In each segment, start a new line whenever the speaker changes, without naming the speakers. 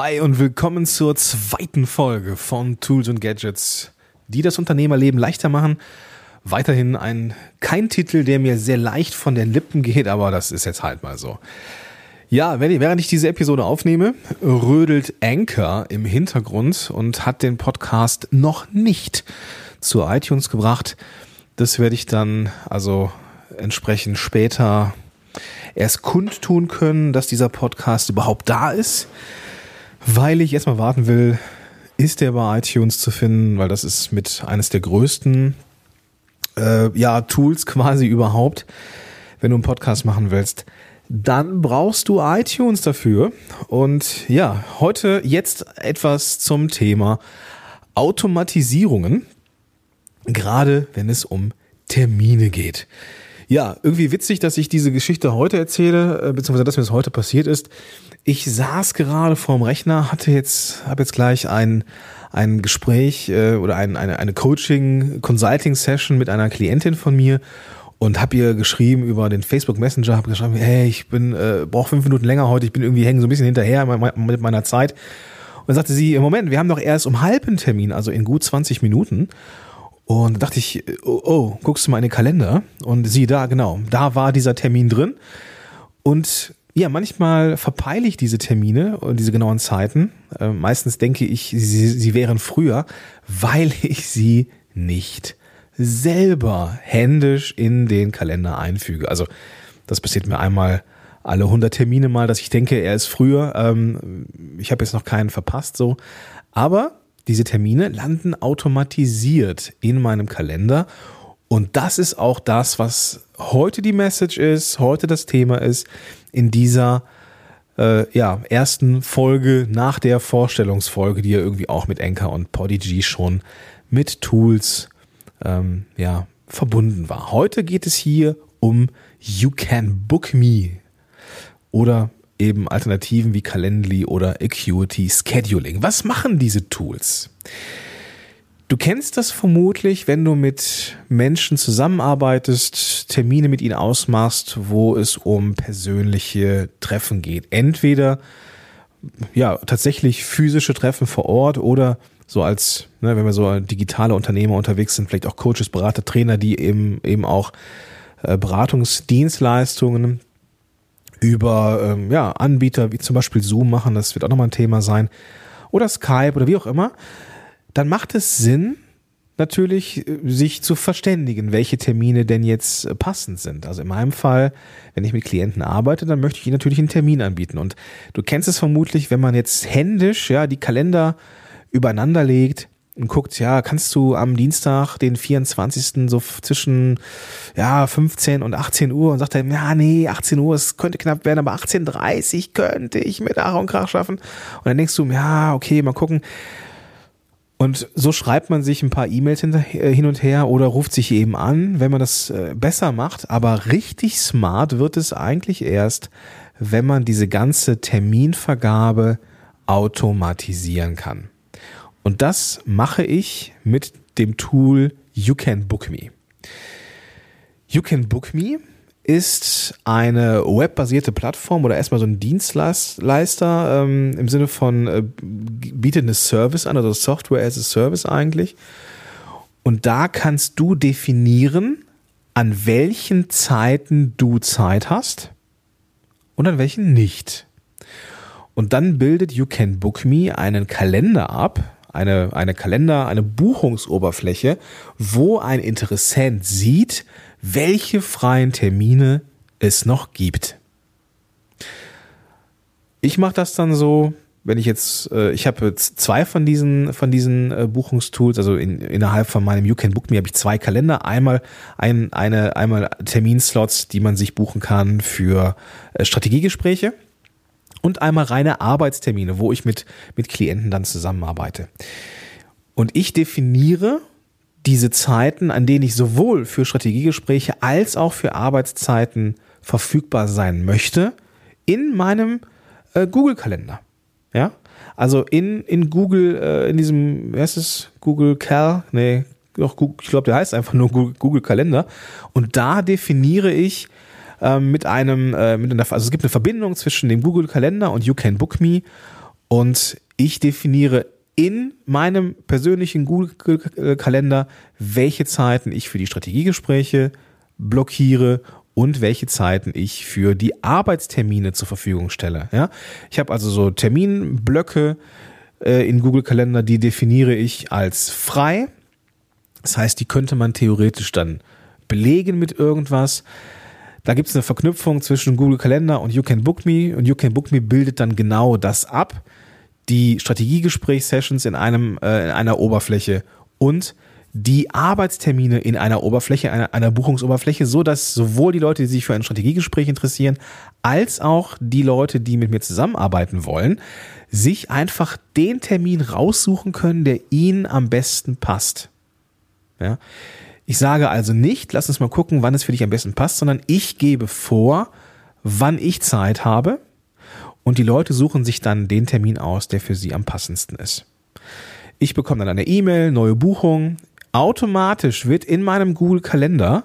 Hi und willkommen zur zweiten Folge von Tools und Gadgets, die das Unternehmerleben leichter machen. Weiterhin ein kein Titel, der mir sehr leicht von den Lippen geht, aber das ist jetzt halt mal so. Ja, während ich diese Episode aufnehme, rödelt Anchor im Hintergrund und hat den Podcast noch nicht zu iTunes gebracht. Das werde ich dann also entsprechend später erst kundtun können, dass dieser Podcast überhaupt da ist weil ich erstmal warten will, ist der bei iTunes zu finden, weil das ist mit eines der größten äh, ja, Tools quasi überhaupt, wenn du einen Podcast machen willst. Dann brauchst du iTunes dafür. Und ja, heute jetzt etwas zum Thema Automatisierungen, gerade wenn es um Termine geht. Ja, irgendwie witzig, dass ich diese Geschichte heute erzähle, äh, beziehungsweise dass mir das heute passiert ist. Ich saß gerade vorm Rechner, hatte jetzt, habe jetzt gleich ein, ein Gespräch äh, oder ein, eine, eine Coaching-Consulting-Session mit einer Klientin von mir und habe ihr geschrieben über den Facebook Messenger, habe geschrieben, hey, ich bin äh, brauche fünf Minuten länger heute, ich bin irgendwie hängen so ein bisschen hinterher mit meiner Zeit. Und dann sagte sie, im Moment, wir haben doch erst um halben Termin, also in gut 20 Minuten. Und da dachte ich, oh, oh, guckst du mal in den Kalender und sieh da, genau, da war dieser Termin drin. Und ja, manchmal verpeile ich diese Termine und diese genauen Zeiten. Äh, meistens denke ich, sie, sie wären früher, weil ich sie nicht selber händisch in den Kalender einfüge. Also das passiert mir einmal alle 100 Termine mal, dass ich denke, er ist früher. Ähm, ich habe jetzt noch keinen verpasst so. Aber diese Termine landen automatisiert in meinem Kalender. Und das ist auch das, was heute die Message ist, heute das Thema ist, in dieser äh, ja, ersten Folge nach der Vorstellungsfolge, die ja irgendwie auch mit Anchor und Podigy schon mit Tools ähm, ja, verbunden war. Heute geht es hier um You Can Book Me oder eben Alternativen wie Calendly oder Acuity Scheduling. Was machen diese Tools? Du kennst das vermutlich, wenn du mit Menschen zusammenarbeitest, Termine mit ihnen ausmachst, wo es um persönliche Treffen geht. Entweder ja tatsächlich physische Treffen vor Ort oder so als, ne, wenn wir so digitale Unternehmer unterwegs sind, vielleicht auch Coaches, Berater, Trainer, die eben eben auch äh, Beratungsdienstleistungen über ähm, ja, Anbieter wie zum Beispiel Zoom machen, das wird auch nochmal ein Thema sein, oder Skype oder wie auch immer, dann macht es Sinn, natürlich äh, sich zu verständigen, welche Termine denn jetzt äh, passend sind. Also in meinem Fall, wenn ich mit Klienten arbeite, dann möchte ich ihnen natürlich einen Termin anbieten. Und du kennst es vermutlich, wenn man jetzt händisch ja die Kalender übereinander legt, und guckt, ja, kannst du am Dienstag, den 24. so zwischen ja, 15 und 18 Uhr und sagt er, ja, nee, 18 Uhr, es könnte knapp werden, aber 18.30 könnte ich mit Ach und Krach schaffen. Und dann denkst du, ja, okay, mal gucken. Und so schreibt man sich ein paar E-Mails äh, hin und her oder ruft sich eben an, wenn man das äh, besser macht. Aber richtig smart wird es eigentlich erst, wenn man diese ganze Terminvergabe automatisieren kann. Und das mache ich mit dem Tool You Can Book Me. You Can Book Me ist eine webbasierte Plattform oder erstmal so ein Dienstleister ähm, im Sinne von äh, bietet eine Service an, also Software as a Service eigentlich. Und da kannst du definieren, an welchen Zeiten du Zeit hast und an welchen nicht. Und dann bildet You Can Book Me einen Kalender ab, eine, eine Kalender, eine Buchungsoberfläche, wo ein Interessent sieht, welche freien Termine es noch gibt. Ich mache das dann so, wenn ich jetzt, äh, ich habe zwei von diesen von diesen äh, Buchungstools, also in, innerhalb von meinem You Can Book Me habe ich zwei Kalender, einmal ein, eine einmal Terminslots, die man sich buchen kann für äh, Strategiegespräche und einmal reine Arbeitstermine, wo ich mit, mit Klienten dann zusammenarbeite. Und ich definiere diese Zeiten, an denen ich sowohl für Strategiegespräche als auch für Arbeitszeiten verfügbar sein möchte, in meinem äh, Google-Kalender. Ja, also in, in Google, äh, in diesem, wie heißt es, Google Cal, nee, doch, ich glaube, der heißt einfach nur Google, Google Kalender. Und da definiere ich ähm, mit einem, äh, mit einer, also es gibt eine Verbindung zwischen dem Google Kalender und You Can Book Me Und ich definiere in meinem persönlichen Google-Kalender, welche Zeiten ich für die Strategiegespräche blockiere und welche Zeiten ich für die Arbeitstermine zur Verfügung stelle. Ja? Ich habe also so Terminblöcke äh, in Google Kalender, die definiere ich als frei. Das heißt, die könnte man theoretisch dann belegen mit irgendwas. Da gibt es eine Verknüpfung zwischen Google Kalender und You Can Book Me und You Can Book Me bildet dann genau das ab. Die Strategiegesprächssessions in einem äh, in einer Oberfläche und die Arbeitstermine in einer Oberfläche, einer, einer Buchungsoberfläche, so dass sowohl die Leute, die sich für ein Strategiegespräch interessieren, als auch die Leute, die mit mir zusammenarbeiten wollen, sich einfach den Termin raussuchen können, der ihnen am besten passt. Ja. Ich sage also nicht, lass uns mal gucken, wann es für dich am besten passt, sondern ich gebe vor, wann ich Zeit habe und die Leute suchen sich dann den Termin aus, der für sie am passendsten ist. Ich bekomme dann eine E-Mail, neue Buchung. Automatisch wird in meinem Google Kalender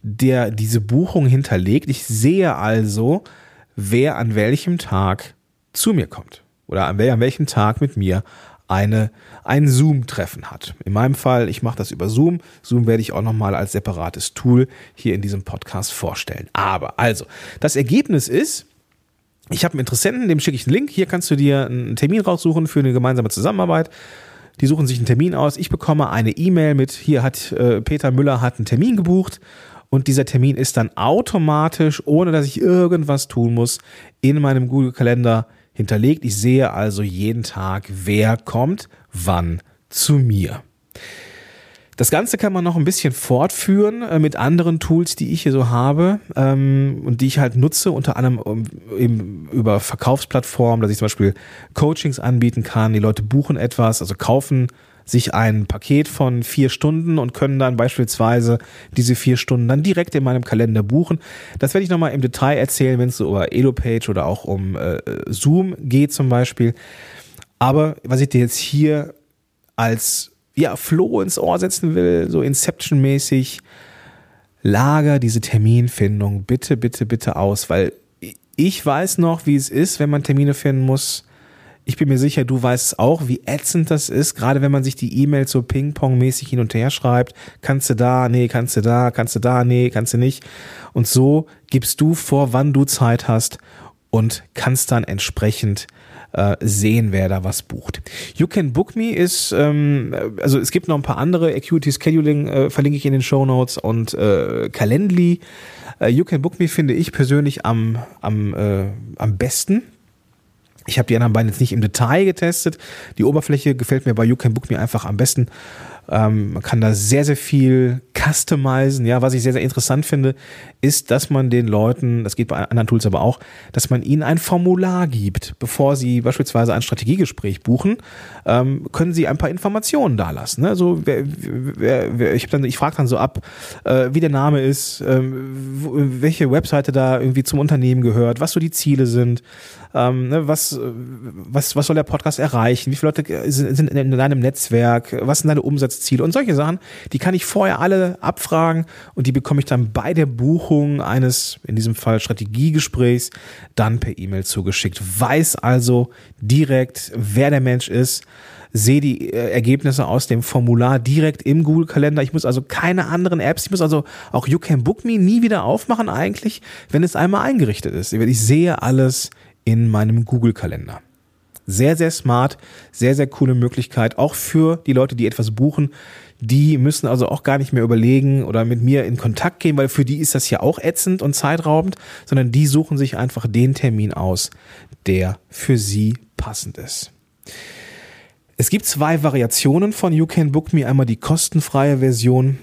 der diese Buchung hinterlegt. Ich sehe also, wer an welchem Tag zu mir kommt oder an welchem Tag mit mir eine, ein Zoom-Treffen hat. In meinem Fall, ich mache das über Zoom. Zoom werde ich auch nochmal als separates Tool hier in diesem Podcast vorstellen. Aber also, das Ergebnis ist, ich habe einen Interessenten, dem schicke ich einen Link. Hier kannst du dir einen Termin raussuchen für eine gemeinsame Zusammenarbeit. Die suchen sich einen Termin aus. Ich bekomme eine E-Mail mit, hier hat äh, Peter Müller hat einen Termin gebucht und dieser Termin ist dann automatisch, ohne dass ich irgendwas tun muss, in meinem Google-Kalender hinterlegt. Ich sehe also jeden Tag, wer kommt, wann zu mir. Das Ganze kann man noch ein bisschen fortführen äh, mit anderen Tools, die ich hier so habe ähm, und die ich halt nutze, unter anderem um, eben über Verkaufsplattformen, dass ich zum Beispiel Coachings anbieten kann. Die Leute buchen etwas, also kaufen sich ein Paket von vier Stunden und können dann beispielsweise diese vier Stunden dann direkt in meinem Kalender buchen. Das werde ich nochmal im Detail erzählen, wenn es so über EloPage oder auch um äh, Zoom geht zum Beispiel. Aber was ich dir jetzt hier als ja, Floh ins Ohr setzen will, so Inception-mäßig, lager diese Terminfindung bitte, bitte, bitte aus, weil ich weiß noch, wie es ist, wenn man Termine finden muss ich bin mir sicher, du weißt auch, wie ätzend das ist, gerade wenn man sich die E-Mails so Ping-Pong-mäßig hin und her schreibt. Kannst du da, nee, kannst du da, kannst du da, nee, kannst du nicht. Und so gibst du vor, wann du Zeit hast und kannst dann entsprechend äh, sehen, wer da was bucht. You Can Book Me ist, ähm, also es gibt noch ein paar andere, Acuity Scheduling äh, verlinke ich in den Show Notes und äh, Calendly. Äh, you Can Book Me finde ich persönlich am, am, äh, am besten ich habe die anderen beiden jetzt nicht im Detail getestet. Die Oberfläche gefällt mir bei You Can Book Me einfach am besten. Ähm, man kann da sehr, sehr viel customizen. Ja, was ich sehr, sehr interessant finde, ist, dass man den Leuten, das geht bei anderen Tools aber auch, dass man ihnen ein Formular gibt, bevor sie beispielsweise ein Strategiegespräch buchen, ähm, können sie ein paar Informationen da lassen. Ne? Also wer, wer, wer, ich, dann, ich frage dann so ab, äh, wie der Name ist, ähm, welche Webseite da irgendwie zum Unternehmen gehört, was so die Ziele sind, ähm, ne, was, was, was soll der Podcast erreichen, wie viele Leute sind in deinem Netzwerk, was sind deine Umsatzziele und solche Sachen, die kann ich vorher alle abfragen und die bekomme ich dann bei der Buchung eines, in diesem Fall Strategiegesprächs, dann per E-Mail zugeschickt. Weiß also direkt, wer der Mensch ist, sehe die äh, Ergebnisse aus dem Formular direkt im Google-Kalender. Ich muss also keine anderen Apps, ich muss also auch You Can Book Me nie wieder aufmachen eigentlich, wenn es einmal eingerichtet ist. Ich sehe alles in meinem Google-Kalender. Sehr, sehr smart, sehr, sehr coole Möglichkeit, auch für die Leute, die etwas buchen. Die müssen also auch gar nicht mehr überlegen oder mit mir in Kontakt gehen, weil für die ist das ja auch ätzend und zeitraubend, sondern die suchen sich einfach den Termin aus, der für sie passend ist. Es gibt zwei Variationen von You Can Book Me. Einmal die kostenfreie Version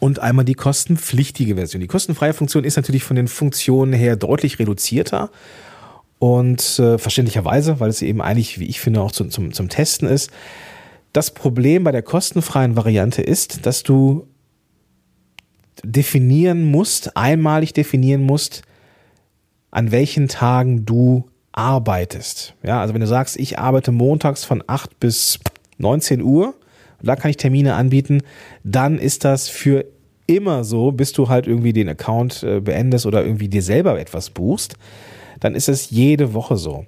und einmal die kostenpflichtige Version. Die kostenfreie Funktion ist natürlich von den Funktionen her deutlich reduzierter und äh, verständlicherweise, weil es eben eigentlich, wie ich finde, auch zum, zum, zum Testen ist. Das Problem bei der kostenfreien Variante ist, dass du definieren musst, einmalig definieren musst, an welchen Tagen du arbeitest. Ja, also wenn du sagst, ich arbeite montags von 8 bis 19 Uhr, da kann ich Termine anbieten, dann ist das für immer so, bis du halt irgendwie den Account äh, beendest oder irgendwie dir selber etwas buchst dann ist es jede Woche so.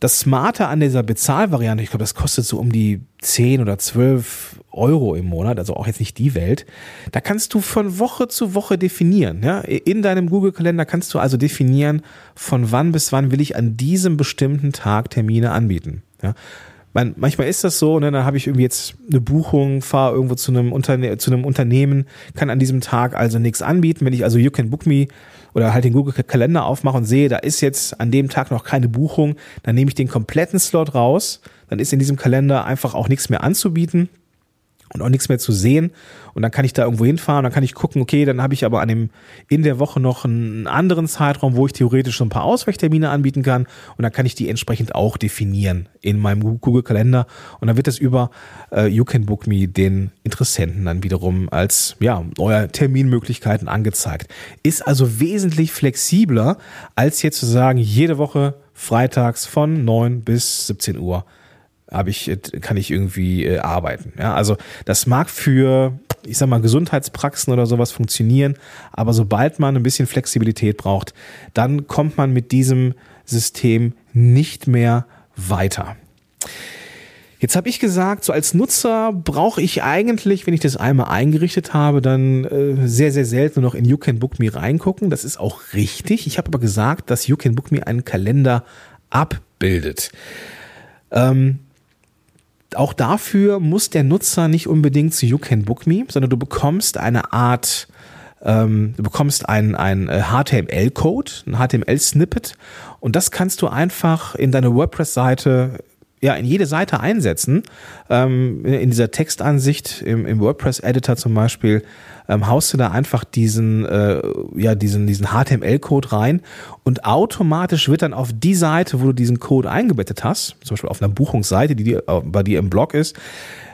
Das Smarte an dieser Bezahlvariante, ich glaube, das kostet so um die 10 oder 12 Euro im Monat, also auch jetzt nicht die Welt. Da kannst du von Woche zu Woche definieren. Ja? In deinem Google-Kalender kannst du also definieren, von wann bis wann will ich an diesem bestimmten Tag Termine anbieten. Ja? Man, manchmal ist das so, ne, dann habe ich irgendwie jetzt eine Buchung, fahre irgendwo zu einem, Unterne zu einem Unternehmen, kann an diesem Tag also nichts anbieten. Wenn ich also You Can Book Me oder halt den Google Kalender aufmache und sehe, da ist jetzt an dem Tag noch keine Buchung, dann nehme ich den kompletten Slot raus, dann ist in diesem Kalender einfach auch nichts mehr anzubieten und auch nichts mehr zu sehen. Und dann kann ich da irgendwo hinfahren, dann kann ich gucken, okay, dann habe ich aber an dem, in der Woche noch einen anderen Zeitraum, wo ich theoretisch so ein paar Ausweichtermine anbieten kann. Und dann kann ich die entsprechend auch definieren in meinem Google-Kalender. Und dann wird das über äh, You Can Book Me den Interessenten dann wiederum als, ja, euer Terminmöglichkeiten angezeigt. Ist also wesentlich flexibler, als jetzt zu sagen, jede Woche freitags von 9 bis 17 Uhr habe ich, äh, kann ich irgendwie äh, arbeiten. Ja, also das mag für, ich sag mal, Gesundheitspraxen oder sowas funktionieren, aber sobald man ein bisschen Flexibilität braucht, dann kommt man mit diesem System nicht mehr weiter. Jetzt habe ich gesagt, so als Nutzer brauche ich eigentlich, wenn ich das einmal eingerichtet habe, dann äh, sehr, sehr selten noch in You Can Book Me reingucken. Das ist auch richtig. Ich habe aber gesagt, dass You Can Book Me einen Kalender abbildet. Ähm, auch dafür muss der Nutzer nicht unbedingt zu You Can Book Me, sondern du bekommst eine Art, ähm, du bekommst ein, ein HTML-Code, ein HTML-Snippet und das kannst du einfach in deine WordPress-Seite ja, in jede Seite einsetzen. Ähm, in dieser Textansicht im, im WordPress-Editor zum Beispiel ähm, haust du da einfach diesen, äh, ja, diesen, diesen HTML-Code rein und automatisch wird dann auf die Seite, wo du diesen Code eingebettet hast, zum Beispiel auf einer Buchungsseite, die dir, äh, bei dir im Blog ist,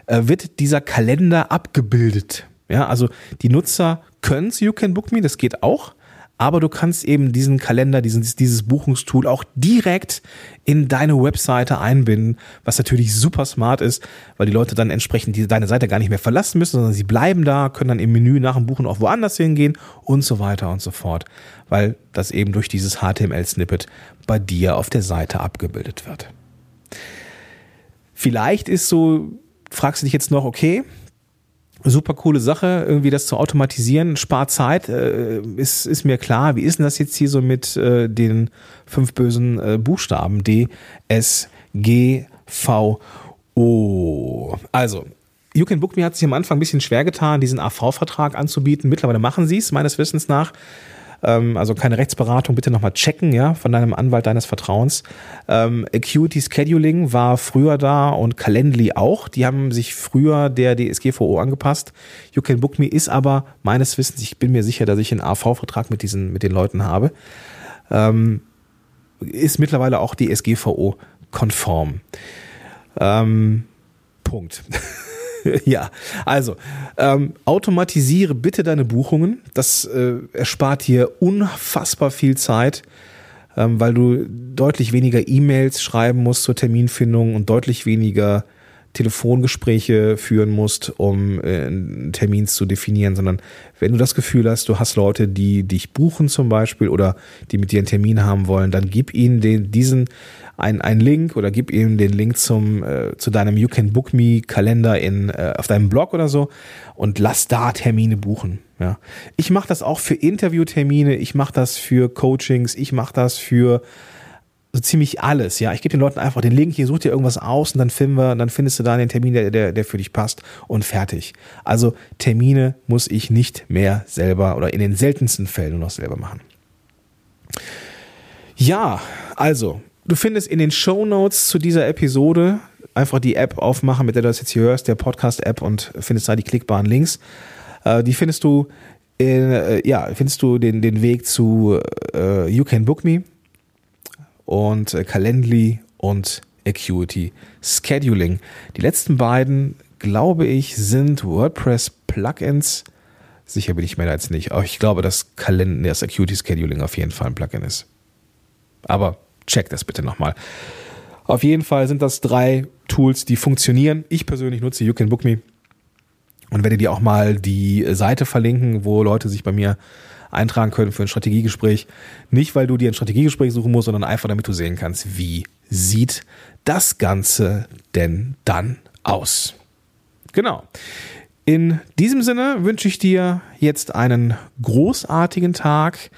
äh, wird dieser Kalender abgebildet. Ja, also die Nutzer können You Can Book Me, das geht auch aber du kannst eben diesen Kalender, diesen, dieses Buchungstool auch direkt in deine Webseite einbinden, was natürlich super smart ist, weil die Leute dann entsprechend die, deine Seite gar nicht mehr verlassen müssen, sondern sie bleiben da, können dann im Menü nach dem Buchen auch woanders hingehen und so weiter und so fort, weil das eben durch dieses HTML-Snippet bei dir auf der Seite abgebildet wird. Vielleicht ist so, fragst du dich jetzt noch, okay, super coole Sache, irgendwie das zu automatisieren, spart Zeit, äh, ist, ist mir klar. Wie ist denn das jetzt hier so mit äh, den fünf bösen äh, Buchstaben? D, S, G, V, O. Also, You Can Book Me hat sich am Anfang ein bisschen schwer getan, diesen AV-Vertrag anzubieten. Mittlerweile machen sie es, meines Wissens nach. Ähm, also keine Rechtsberatung, bitte nochmal checken, ja, von deinem Anwalt deines Vertrauens. Ähm, Acuity Scheduling war früher da und Calendly auch. Die haben sich früher der DSGVO angepasst. You Can Book Me ist aber meines Wissens, ich bin mir sicher, dass ich einen AV-Vertrag mit diesen, mit den Leuten habe, ähm, ist mittlerweile auch DSGVO konform. Ähm, Punkt. ja, also ähm, automatisiere bitte deine Buchungen. Das äh, erspart dir unfassbar viel Zeit, ähm, weil du deutlich weniger E-Mails schreiben musst zur Terminfindung und deutlich weniger Telefongespräche führen musst, um äh, einen Termin zu definieren, sondern wenn du das Gefühl hast, du hast Leute, die dich buchen zum Beispiel oder die mit dir einen Termin haben wollen, dann gib ihnen den, diesen ein, ein Link oder gib ihm den Link zum, äh, zu deinem You Can Book Me Kalender in, äh, auf deinem Blog oder so und lass da Termine buchen. Ja. Ich mache das auch für Interviewtermine, ich mache das für Coachings, ich mache das für so ziemlich alles. Ja, ich gebe den Leuten einfach den Link, hier such dir irgendwas aus und dann finden wir, dann findest du da den Termin, der, der, der für dich passt und fertig. Also Termine muss ich nicht mehr selber oder in den seltensten Fällen nur noch selber machen. Ja, also Du findest in den Show Notes zu dieser Episode einfach die App aufmachen, mit der du das jetzt hier hörst, der Podcast-App und findest da die klickbaren Links. Äh, die findest du in, äh, ja, findest du den, den Weg zu äh, You Can Book Me und äh, Calendly und Acuity Scheduling. Die letzten beiden, glaube ich, sind WordPress Plugins. Sicher bin ich mir da jetzt nicht. Aber ich glaube, dass Calend das Acuity Scheduling auf jeden Fall ein Plugin ist. Aber check das bitte nochmal. Auf jeden Fall sind das drei Tools, die funktionieren. Ich persönlich nutze You Can Book Me und werde dir auch mal die Seite verlinken, wo Leute sich bei mir eintragen können für ein Strategiegespräch. Nicht, weil du dir ein Strategiegespräch suchen musst, sondern einfach, damit du sehen kannst, wie sieht das Ganze denn dann aus? Genau. In diesem Sinne wünsche ich dir jetzt einen großartigen Tag.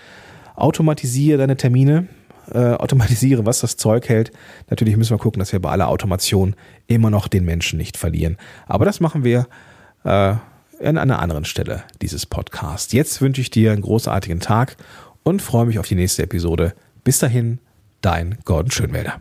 Automatisiere deine Termine, äh, automatisiere, was das Zeug hält. Natürlich müssen wir gucken, dass wir bei aller Automation immer noch den Menschen nicht verlieren. Aber das machen wir äh, an einer anderen Stelle dieses Podcasts. Jetzt wünsche ich dir einen großartigen Tag und freue mich auf die nächste Episode. Bis dahin, dein Gordon Schönwälder.